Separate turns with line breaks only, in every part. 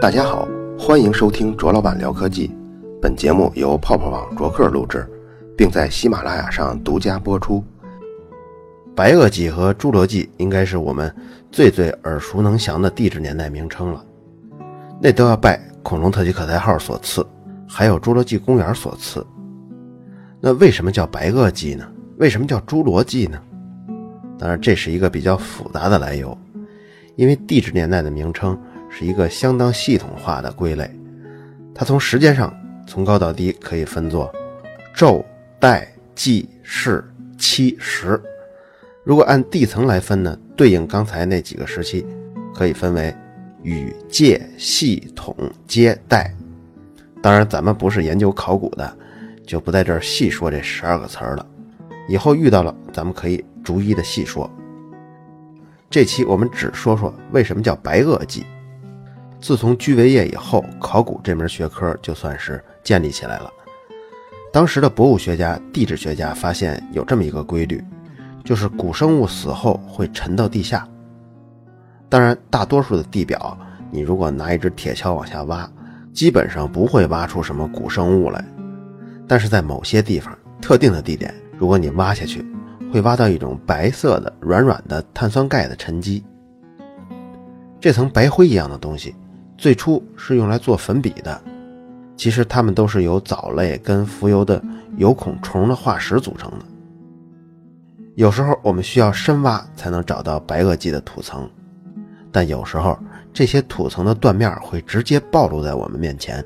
大家好，欢迎收听卓老板聊科技。本节目由泡泡网卓克录制，并在喜马拉雅上独家播出。白垩纪和侏罗纪应该是我们最最耳熟能详的地质年代名称了，那都要拜恐龙特级可赛号所赐，还有侏罗纪公园所赐。那为什么叫白垩纪呢？为什么叫侏罗纪呢？当然，这是一个比较复杂的来由，因为地质年代的名称是一个相当系统化的归类，它从时间上从高到低可以分作昼、代、纪、世、期、时。如果按地层来分呢，对应刚才那几个时期，可以分为禹、界、系统、阶、代。当然，咱们不是研究考古的，就不在这儿细说这十二个词儿了。以后遇到了，咱们可以逐一的细说。这期我们只说说为什么叫白垩纪。自从居维叶以后，考古这门学科就算是建立起来了。当时的博物学家、地质学家发现有这么一个规律，就是古生物死后会沉到地下。当然，大多数的地表，你如果拿一只铁锹往下挖，基本上不会挖出什么古生物来。但是在某些地方、特定的地点，如果你挖下去，会挖到一种白色的、软软的碳酸钙的沉积。这层白灰一样的东西，最初是用来做粉笔的。其实它们都是由藻类跟浮游的有孔虫的化石组成的。有时候我们需要深挖才能找到白垩纪的土层，但有时候这些土层的断面会直接暴露在我们面前。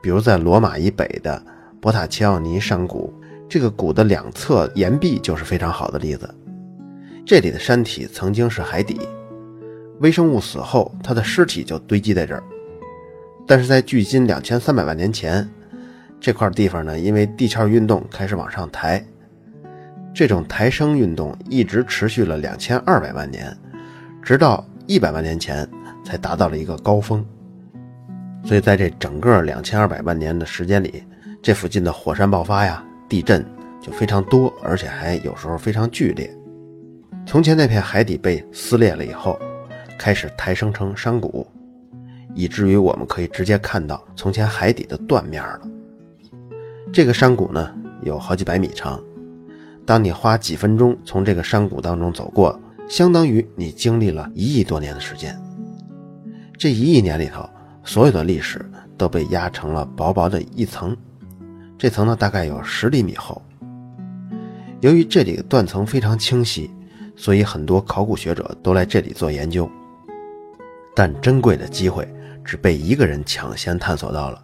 比如在罗马以北的博塔齐奥尼山谷。这个谷的两侧岩壁就是非常好的例子。这里的山体曾经是海底，微生物死后，它的尸体就堆积在这儿。但是在距今两千三百万年前，这块地方呢，因为地壳运动开始往上抬，这种抬升运动一直持续了两千二百万年，直到一百万年前才达到了一个高峰。所以在这整个两千二百万年的时间里，这附近的火山爆发呀。地震就非常多，而且还有时候非常剧烈。从前那片海底被撕裂了以后，开始抬升成山谷，以至于我们可以直接看到从前海底的断面了。这个山谷呢有好几百米长，当你花几分钟从这个山谷当中走过，相当于你经历了一亿多年的时间。这一亿年里头，所有的历史都被压成了薄薄的一层。这层呢大概有十厘米厚。由于这里的断层非常清晰，所以很多考古学者都来这里做研究。但珍贵的机会只被一个人抢先探索到了。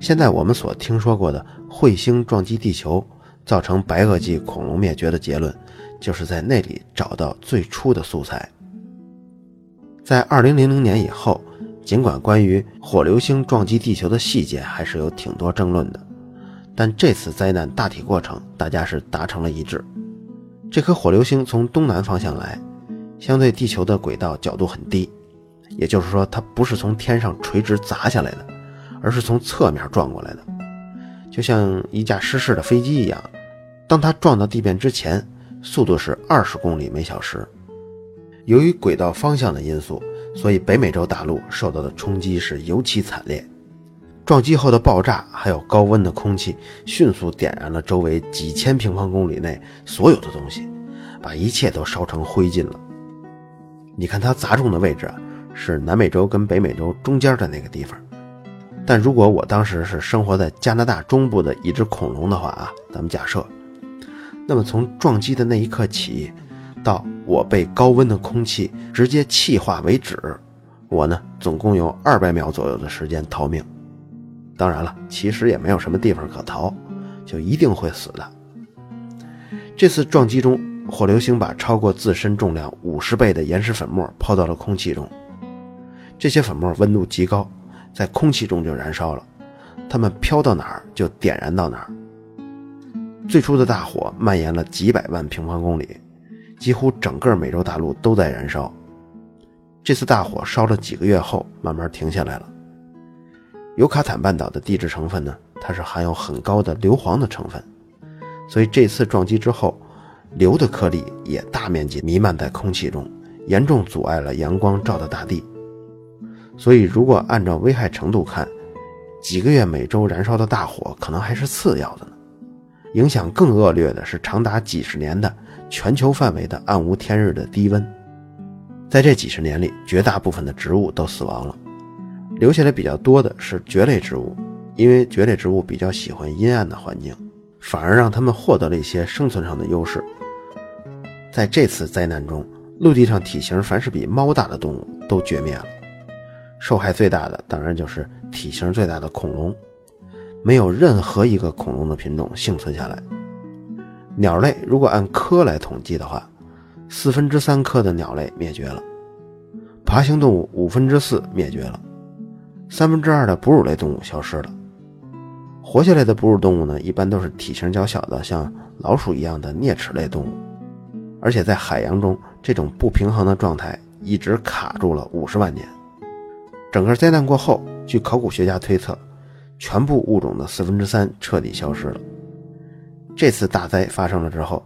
现在我们所听说过的彗星撞击地球，造成白垩纪恐龙灭绝的结论，就是在那里找到最初的素材。在二零零零年以后，尽管关于火流星撞击地球的细节还是有挺多争论的。但这次灾难大体过程，大家是达成了一致。这颗火流星从东南方向来，相对地球的轨道角度很低，也就是说，它不是从天上垂直砸下来的，而是从侧面撞过来的，就像一架失事的飞机一样。当它撞到地面之前，速度是二十公里每小时。由于轨道方向的因素，所以北美洲大陆受到的冲击是尤其惨烈。撞击后的爆炸，还有高温的空气，迅速点燃了周围几千平方公里内所有的东西，把一切都烧成灰烬了。你看它砸中的位置是南美洲跟北美洲中间的那个地方，但如果我当时是生活在加拿大中部的一只恐龙的话啊，咱们假设，那么从撞击的那一刻起，到我被高温的空气直接气化为止，我呢总共有二百秒左右的时间逃命。当然了，其实也没有什么地方可逃，就一定会死的。这次撞击中，火流星把超过自身重量五十倍的岩石粉末抛到了空气中，这些粉末温度极高，在空气中就燃烧了，它们飘到哪儿就点燃到哪儿。最初的大火蔓延了几百万平方公里，几乎整个美洲大陆都在燃烧。这次大火烧了几个月后，慢慢停下来了。尤卡坦半岛的地质成分呢，它是含有很高的硫磺的成分，所以这次撞击之后，硫的颗粒也大面积弥漫在空气中，严重阻碍了阳光照到大地。所以如果按照危害程度看，几个月每周燃烧的大火可能还是次要的呢。影响更恶劣的是长达几十年的全球范围的暗无天日的低温。在这几十年里，绝大部分的植物都死亡了，留下来比较多的是蕨类植物，因为蕨类植物比较喜欢阴暗的环境，反而让它们获得了一些生存上的优势。在这次灾难中，陆地上体型凡是比猫大的动物都绝灭了，受害最大的当然就是体型最大的恐龙，没有任何一个恐龙的品种幸存下来。鸟类如果按科来统计的话，四分之三科的鸟类灭绝了，爬行动物五分之四灭绝了，三分之二的哺乳类动物消失了。活下来的哺乳动物呢，一般都是体型较小的，像老鼠一样的啮齿类动物。而且在海洋中，这种不平衡的状态一直卡住了五十万年。整个灾难过后，据考古学家推测，全部物种的四分之三彻底消失了。这次大灾发生了之后。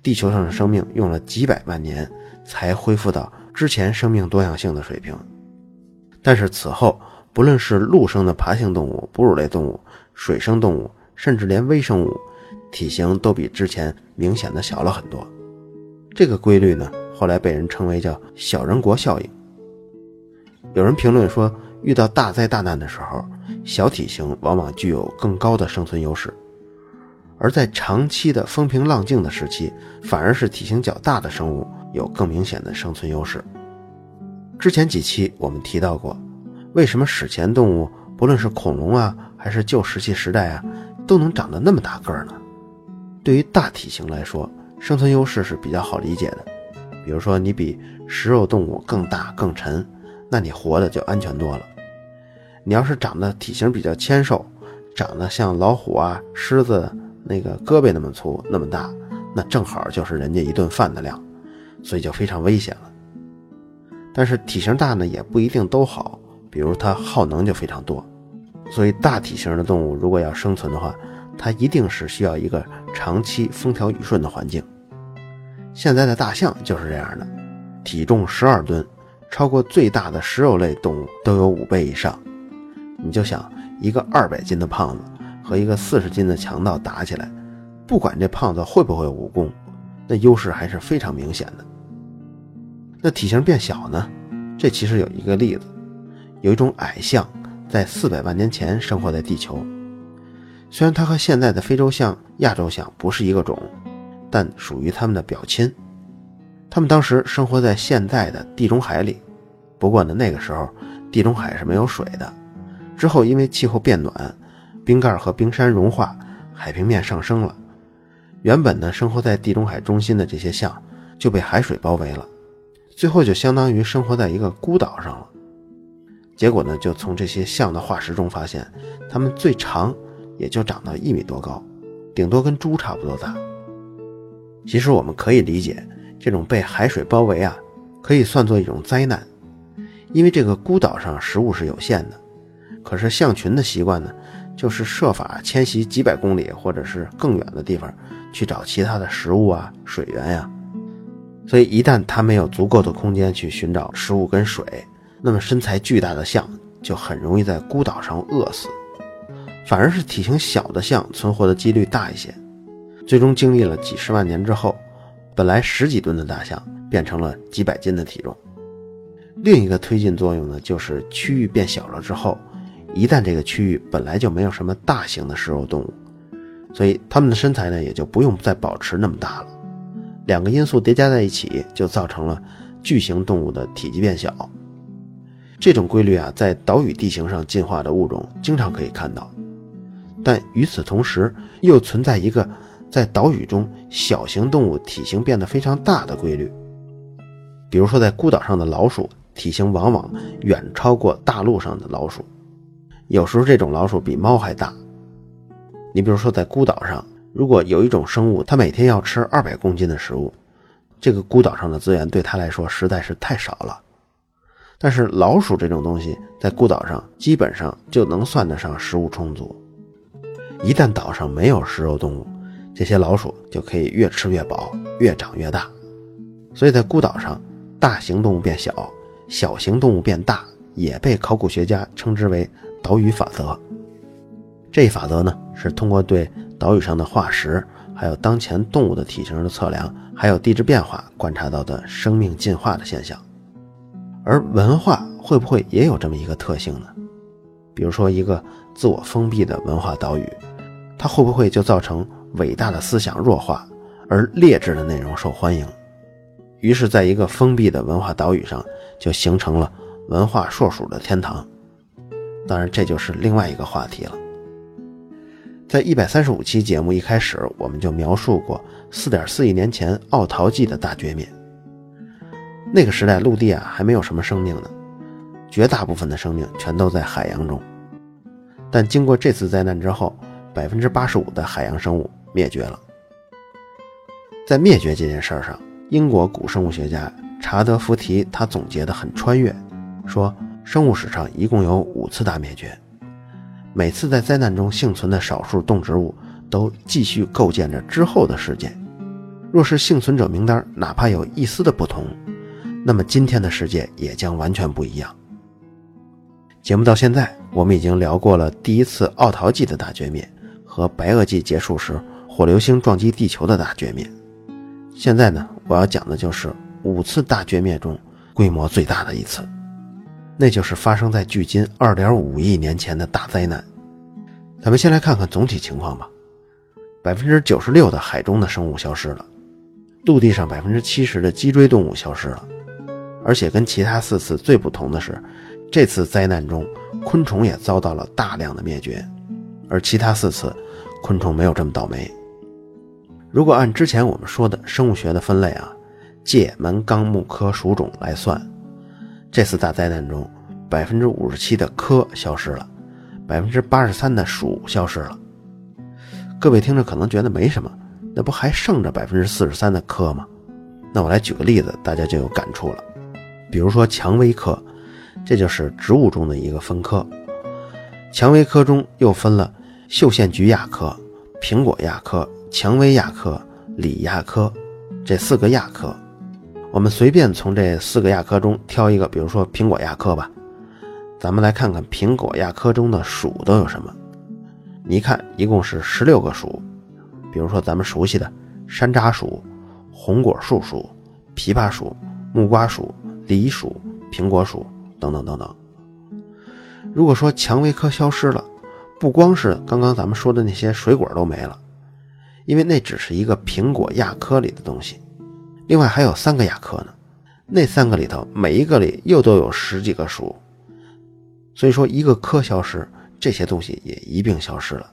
地球上的生命用了几百万年才恢复到之前生命多样性的水平，但是此后，不论是陆生的爬行动物、哺乳类动物、水生动物，甚至连微生物，体型都比之前明显的小了很多。这个规律呢，后来被人称为叫“小人国效应”。有人评论说，遇到大灾大难的时候，小体型往往具有更高的生存优势。而在长期的风平浪静的时期，反而是体型较大的生物有更明显的生存优势。之前几期我们提到过，为什么史前动物不论是恐龙啊，还是旧石器时代啊，都能长得那么大个儿呢？对于大体型来说，生存优势是比较好理解的。比如说，你比食肉动物更大更沉，那你活的就安全多了。你要是长得体型比较纤瘦，长得像老虎啊、狮子。那个胳膊那么粗那么大，那正好就是人家一顿饭的量，所以就非常危险了。但是体型大呢也不一定都好，比如它耗能就非常多，所以大体型的动物如果要生存的话，它一定是需要一个长期风调雨顺的环境。现在的大象就是这样的，体重十二吨，超过最大的食肉类动物都有五倍以上。你就想一个二百斤的胖子。和一个四十斤的强盗打起来，不管这胖子会不会武功，那优势还是非常明显的。那体型变小呢？这其实有一个例子，有一种矮象在四百万年前生活在地球。虽然它和现在的非洲象、亚洲象不是一个种，但属于它们的表亲。他们当时生活在现在的地中海里，不过呢，那个时候地中海是没有水的。之后因为气候变暖。冰盖和冰山融化，海平面上升了。原本呢，生活在地中海中心的这些象就被海水包围了，最后就相当于生活在一个孤岛上了。结果呢，就从这些象的化石中发现，它们最长也就长到一米多高，顶多跟猪差不多大。其实我们可以理解，这种被海水包围啊，可以算作一种灾难，因为这个孤岛上食物是有限的。可是象群的习惯呢？就是设法迁徙几百公里，或者是更远的地方去找其他的食物啊、水源呀。所以一旦它没有足够的空间去寻找食物跟水，那么身材巨大的象就很容易在孤岛上饿死。反而是体型小的象存活的几率大一些。最终经历了几十万年之后，本来十几吨的大象变成了几百斤的体重。另一个推进作用呢，就是区域变小了之后。一旦这个区域本来就没有什么大型的食肉动物，所以它们的身材呢也就不用再保持那么大了。两个因素叠加在一起，就造成了巨型动物的体积变小。这种规律啊，在岛屿地形上进化的物种经常可以看到。但与此同时，又存在一个在岛屿中小型动物体型变得非常大的规律。比如说，在孤岛上的老鼠体型往往远超过大陆上的老鼠。有时候这种老鼠比猫还大。你比如说，在孤岛上，如果有一种生物，它每天要吃二百公斤的食物，这个孤岛上的资源对它来说实在是太少了。但是老鼠这种东西在孤岛上基本上就能算得上食物充足。一旦岛上没有食肉动物，这些老鼠就可以越吃越饱，越长越大。所以在孤岛上，大型动物变小，小型动物变大，也被考古学家称之为岛屿法则。这一法则呢，是通过对岛屿上的化石，还有当前动物的体型的测量，还有地质变化观察到的生命进化的现象。而文化会不会也有这么一个特性呢？比如说，一个自我封闭的文化岛屿，它会不会就造成伟大的思想弱化，而劣质的内容受欢迎？于是，在一个封闭的文化岛屿上，就形成了文化硕鼠的天堂。当然，这就是另外一个话题了。在一百三十五期节目一开始，我们就描述过四点四亿年前奥陶纪的大绝灭。那个时代，陆地啊还没有什么生命呢，绝大部分的生命全都在海洋中。但经过这次灾难之后，百分之八十五的海洋生物灭绝了。在灭绝这件事上，英国古生物学家查德福提他总结的很穿越，说生物史上一共有五次大灭绝，每次在灾难中幸存的少数动植物都继续构建着之后的世界。若是幸存者名单哪怕有一丝的不同，那么今天的世界也将完全不一样。节目到现在，我们已经聊过了第一次奥陶纪的大绝灭和白垩纪结束时火流星撞击地球的大绝灭。现在呢，我要讲的就是五次大绝灭中规模最大的一次，那就是发生在距今二点五亿年前的大灾难。咱们先来看看总体情况吧。百分之九十六的海中的生物消失了，陆地上百分之七十的脊椎动物消失了，而且跟其他四次最不同的是，这次灾难中昆虫也遭到了大量的灭绝，而其他四次昆虫没有这么倒霉。如果按之前我们说的生物学的分类啊，界门纲目科属种来算，这次大灾难中，百分之五十七的科消失了，百分之八十三的属消失了。各位听着可能觉得没什么，那不还剩着百分之四十三的科吗？那我来举个例子，大家就有感触了。比如说蔷薇科，这就是植物中的一个分科。蔷薇科中又分了绣线菊亚科、苹果亚科。蔷薇亚科、李亚科，这四个亚科，我们随便从这四个亚科中挑一个，比如说苹果亚科吧。咱们来看看苹果亚科中的属都有什么。你看，一共是十六个属，比如说咱们熟悉的山楂属、红果树属、枇杷属、木瓜属、梨属、苹果属等等等等。如果说蔷薇科消失了，不光是刚刚咱们说的那些水果都没了。因为那只是一个苹果亚科里的东西，另外还有三个亚科呢，那三个里头每一个里又都有十几个属，所以说一个科消失，这些东西也一并消失了。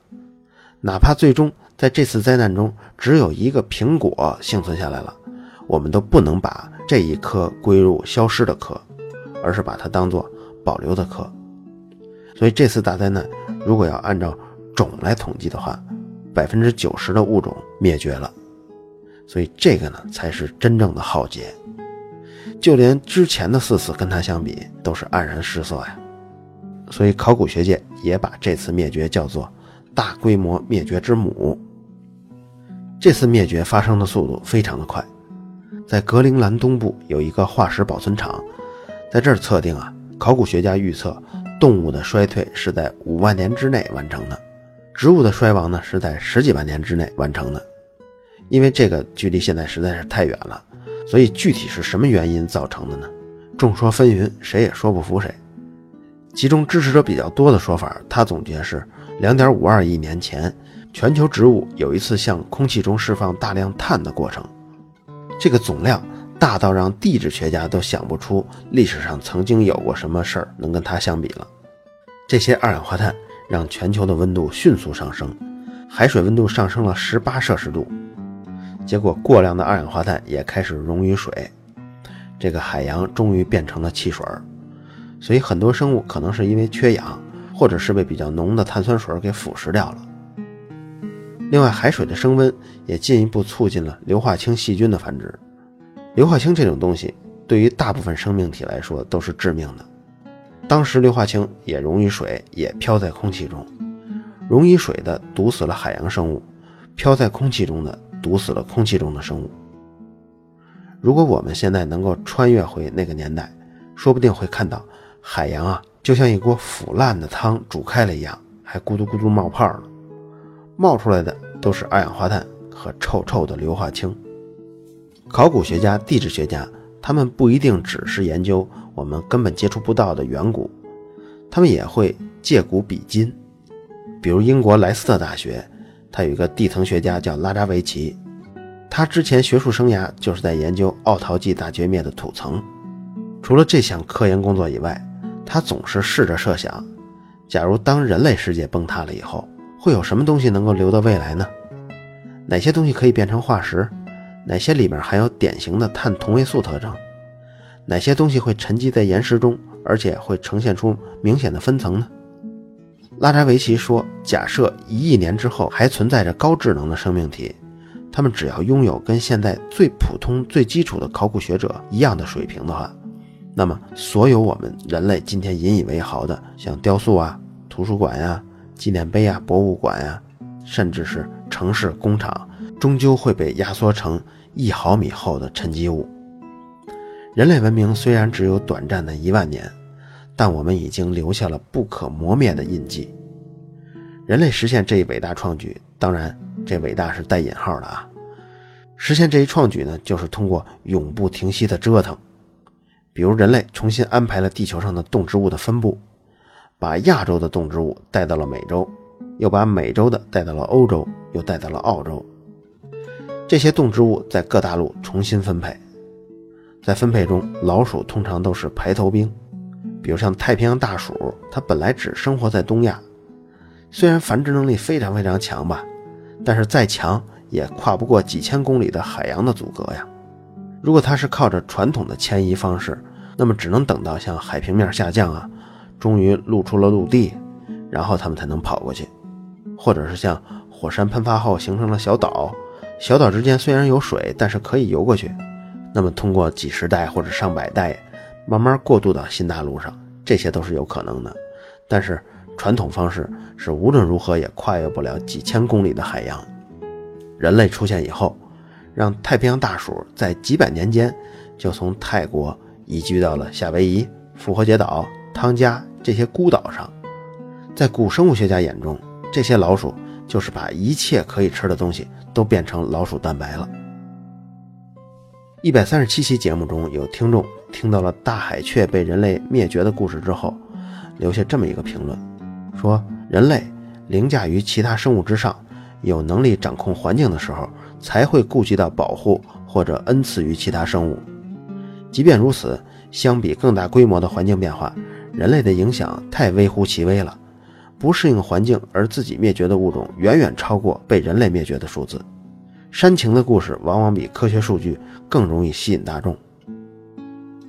哪怕最终在这次灾难中只有一个苹果幸存下来了，我们都不能把这一科归入消失的科，而是把它当做保留的科。所以这次大灾难如果要按照种来统计的话，百分之九十的物种灭绝了，所以这个呢才是真正的浩劫。就连之前的四次跟它相比，都是黯然失色呀。所以考古学界也把这次灭绝叫做“大规模灭绝之母”。这次灭绝发生的速度非常的快，在格陵兰东部有一个化石保存场，在这儿测定啊，考古学家预测动物的衰退是在五万年之内完成的。植物的衰亡呢，是在十几万年之内完成的，因为这个距离现在实在是太远了，所以具体是什么原因造成的呢？众说纷纭，谁也说不服谁。其中支持者比较多的说法，他总结是两点五二亿年前，全球植物有一次向空气中释放大量碳的过程，这个总量大到让地质学家都想不出历史上曾经有过什么事儿能跟它相比了。这些二氧化碳。让全球的温度迅速上升，海水温度上升了十八摄氏度，结果过量的二氧化碳也开始溶于水，这个海洋终于变成了汽水儿。所以很多生物可能是因为缺氧，或者是被比较浓的碳酸水给腐蚀掉了。另外，海水的升温也进一步促进了硫化氢细菌的繁殖。硫化氢这种东西对于大部分生命体来说都是致命的。当时硫化氢也溶于水，也飘在空气中。溶于水的毒死了海洋生物，飘在空气中的毒死了空气中的生物。如果我们现在能够穿越回那个年代，说不定会看到海洋啊，就像一锅腐烂的汤煮开了一样，还咕嘟咕嘟冒泡呢。冒出来的都是二氧化碳和臭臭的硫化氢。考古学家、地质学家，他们不一定只是研究我们根本接触不到的远古，他们也会借古比今。比如英国莱斯特大学，他有一个地层学家叫拉扎维奇，他之前学术生涯就是在研究奥陶纪大绝灭的土层。除了这项科研工作以外，他总是试着设想：假如当人类世界崩塌了以后，会有什么东西能够留到未来呢？哪些东西可以变成化石？哪些里面含有典型的碳同位素特征？哪些东西会沉积在岩石中，而且会呈现出明显的分层呢？拉扎维奇说：“假设一亿年之后还存在着高智能的生命体，他们只要拥有跟现在最普通、最基础的考古学者一样的水平的话，那么所有我们人类今天引以为豪的，像雕塑啊、图书馆呀、纪念碑啊、博物馆呀，甚至是城市、工厂，终究会被压缩成一毫米厚的沉积物。人类文明虽然只有短暂的一万年。”但我们已经留下了不可磨灭的印记。人类实现这一伟大创举，当然，这伟大是带引号的啊。实现这一创举呢，就是通过永不停息的折腾。比如，人类重新安排了地球上的动植物的分布，把亚洲的动植物带到了美洲，又把美洲的带到了欧洲，又带到了澳洲。这些动植物在各大陆重新分配，在分配中，老鼠通常都是排头兵。比如像太平洋大鼠，它本来只生活在东亚，虽然繁殖能力非常非常强吧，但是再强也跨不过几千公里的海洋的阻隔呀。如果它是靠着传统的迁移方式，那么只能等到像海平面下降啊，终于露出了陆地，然后它们才能跑过去，或者是像火山喷发后形成了小岛，小岛之间虽然有水，但是可以游过去，那么通过几十代或者上百代。慢慢过渡到新大陆上，这些都是有可能的。但是传统方式是无论如何也跨越不了几千公里的海洋。人类出现以后，让太平洋大鼠在几百年间就从泰国移居到了夏威夷、复活节岛、汤加这些孤岛上。在古生物学家眼中，这些老鼠就是把一切可以吃的东西都变成老鼠蛋白了。一百三十七期节目中有听众。听到了大海雀被人类灭绝的故事之后，留下这么一个评论，说：“人类凌驾于其他生物之上，有能力掌控环境的时候，才会顾及到保护或者恩赐于其他生物。即便如此，相比更大规模的环境变化，人类的影响太微乎其微了。不适应环境而自己灭绝的物种，远远超过被人类灭绝的数字。煽情的故事往往比科学数据更容易吸引大众。”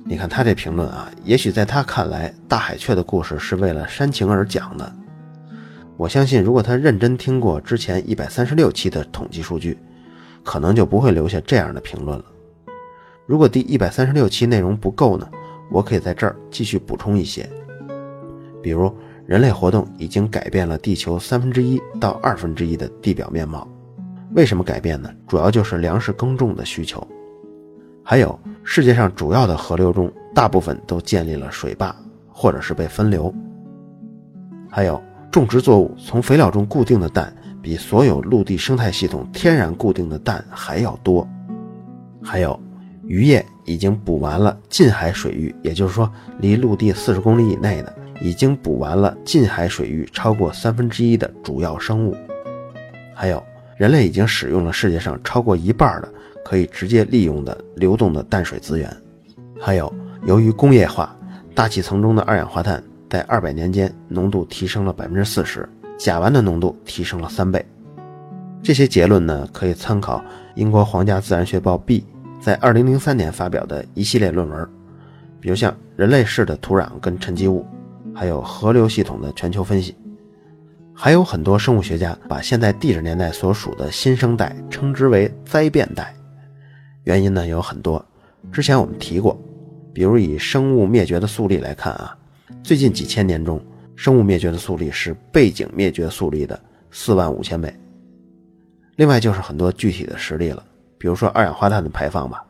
你看他这评论啊，也许在他看来，大海雀的故事是为了煽情而讲的。我相信，如果他认真听过之前一百三十六期的统计数据，可能就不会留下这样的评论了。如果第一百三十六期内容不够呢，我可以在这儿继续补充一些。比如，人类活动已经改变了地球三分之一到二分之一的地表面貌。为什么改变呢？主要就是粮食耕种的需求。还有世界上主要的河流中，大部分都建立了水坝，或者是被分流。还有种植作物从肥料中固定的氮，比所有陆地生态系统天然固定的氮还要多。还有渔业已经捕完了近海水域，也就是说离陆地四十公里以内的，已经捕完了近海水域超过三分之一的主要生物。还有人类已经使用了世界上超过一半的。可以直接利用的流动的淡水资源，还有由于工业化，大气层中的二氧化碳在二百年间浓度提升了百分之四十，甲烷的浓度提升了三倍。这些结论呢，可以参考英国皇家自然学报 B 在二零零三年发表的一系列论文，比如像人类式的土壤跟沉积物，还有河流系统的全球分析。还有很多生物学家把现在地质年代所属的新生代称之为灾变代。原因呢有很多，之前我们提过，比如以生物灭绝的速率来看啊，最近几千年中，生物灭绝的速率是背景灭绝速率的四万五千倍。另外就是很多具体的实例了，比如说二氧化碳的排放吧，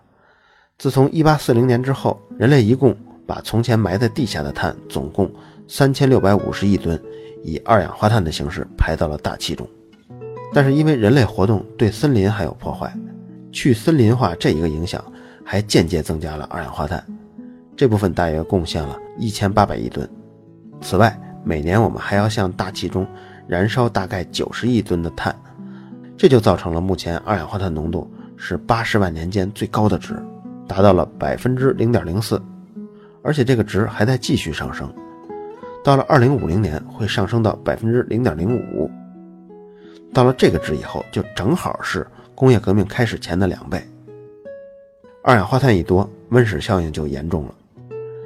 自从一八四零年之后，人类一共把从前埋在地下的碳总共三千六百五十亿吨，以二氧化碳的形式排到了大气中。但是因为人类活动对森林还有破坏，去森林化这一个影响还间接增加了二氧化碳，这部分大约贡献了一千八百亿吨。此外，每年我们还要向大气中燃烧大概九十亿吨的碳，这就造成了目前二氧化碳浓度是八十万年间最高的值，达到了百分之零点零四。而且这个值还在继续上升，到了二零五零年会上升到百分之零点零五。到了这个值以后，就正好是工业革命开始前的两倍。二氧化碳一多，温室效应就严重了。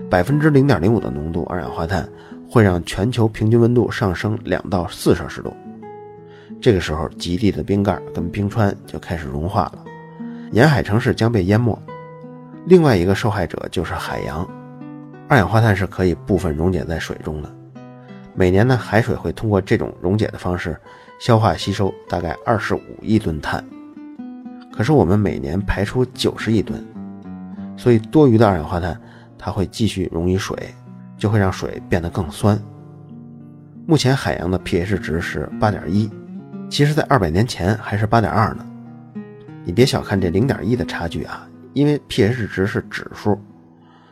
百分之零点零五的浓度二氧化碳会让全球平均温度上升两到四摄氏度。这个时候，极地的冰盖跟冰川就开始融化了，沿海城市将被淹没。另外一个受害者就是海洋。二氧化碳是可以部分溶解在水中的，每年呢，海水会通过这种溶解的方式消化吸收大概二十五亿吨碳。可是我们每年排出九十亿吨，所以多余的二氧化碳它会继续溶于水，就会让水变得更酸。目前海洋的 pH 值是八点一，其实在二百年前还是八点二呢。你别小看这零点一的差距啊，因为 pH 值是指数。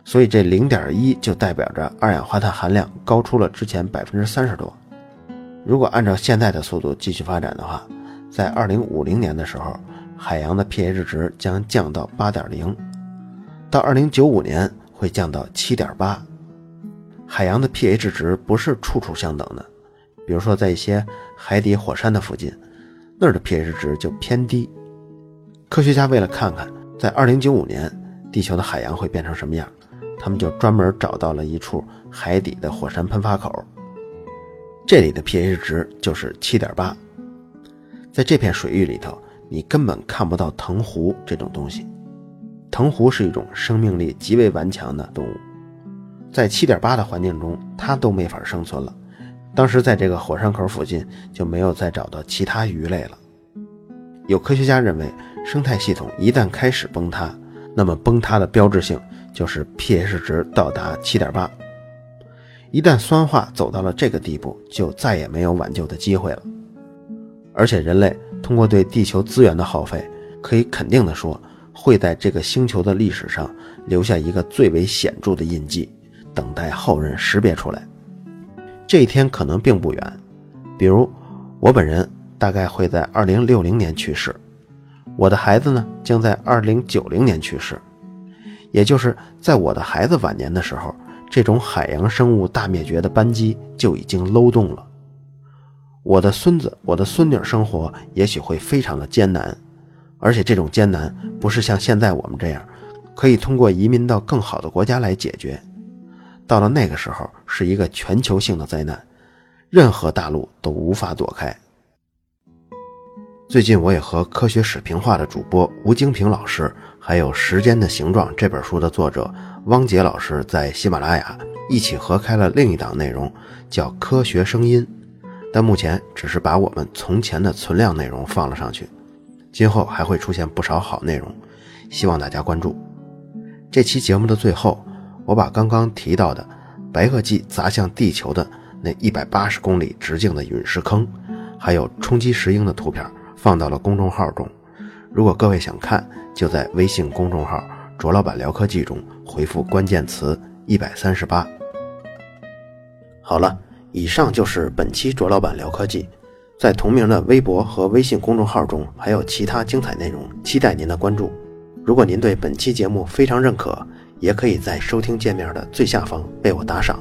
所以这零点一就代表着二氧化碳含量高出了之前百分之三十多。如果按照现在的速度继续发展的话，在二零五零年的时候，海洋的 pH 值将降到八点零，到二零九五年会降到七点八。海洋的 pH 值不是处处相等的，比如说在一些海底火山的附近，那儿的 pH 值就偏低。科学家为了看看在二零九五年地球的海洋会变成什么样。他们就专门找到了一处海底的火山喷发口，这里的 pH 值就是七点八。在这片水域里头，你根本看不到藤壶这种东西。藤壶是一种生命力极为顽强的动物，在七点八的环境中，它都没法生存了。当时在这个火山口附近就没有再找到其他鱼类了。有科学家认为，生态系统一旦开始崩塌，那么崩塌的标志性。就是 pH 值到达七点八，一旦酸化走到了这个地步，就再也没有挽救的机会了。而且人类通过对地球资源的耗费，可以肯定的说，会在这个星球的历史上留下一个最为显著的印记，等待后人识别出来。这一天可能并不远，比如我本人大概会在二零六零年去世，我的孩子呢将在二零九零年去世。也就是在我的孩子晚年的时候，这种海洋生物大灭绝的扳机就已经漏动了。我的孙子、我的孙女生活也许会非常的艰难，而且这种艰难不是像现在我们这样，可以通过移民到更好的国家来解决。到了那个时候，是一个全球性的灾难，任何大陆都无法躲开。最近我也和科学史评话的主播吴京平老师。还有《时间的形状》这本书的作者汪杰老师在喜马拉雅一起合开了另一档内容，叫《科学声音》，但目前只是把我们从前的存量内容放了上去，今后还会出现不少好内容，希望大家关注。这期节目的最后，我把刚刚提到的白垩纪砸向地球的那一百八十公里直径的陨石坑，还有冲击石英的图片放到了公众号中。如果各位想看，就在微信公众号“卓老板聊科技”中回复关键词“一百三十八”。好了，以上就是本期卓老板聊科技。在同名的微博和微信公众号中还有其他精彩内容，期待您的关注。如果您对本期节目非常认可，也可以在收听界面的最下方为我打赏。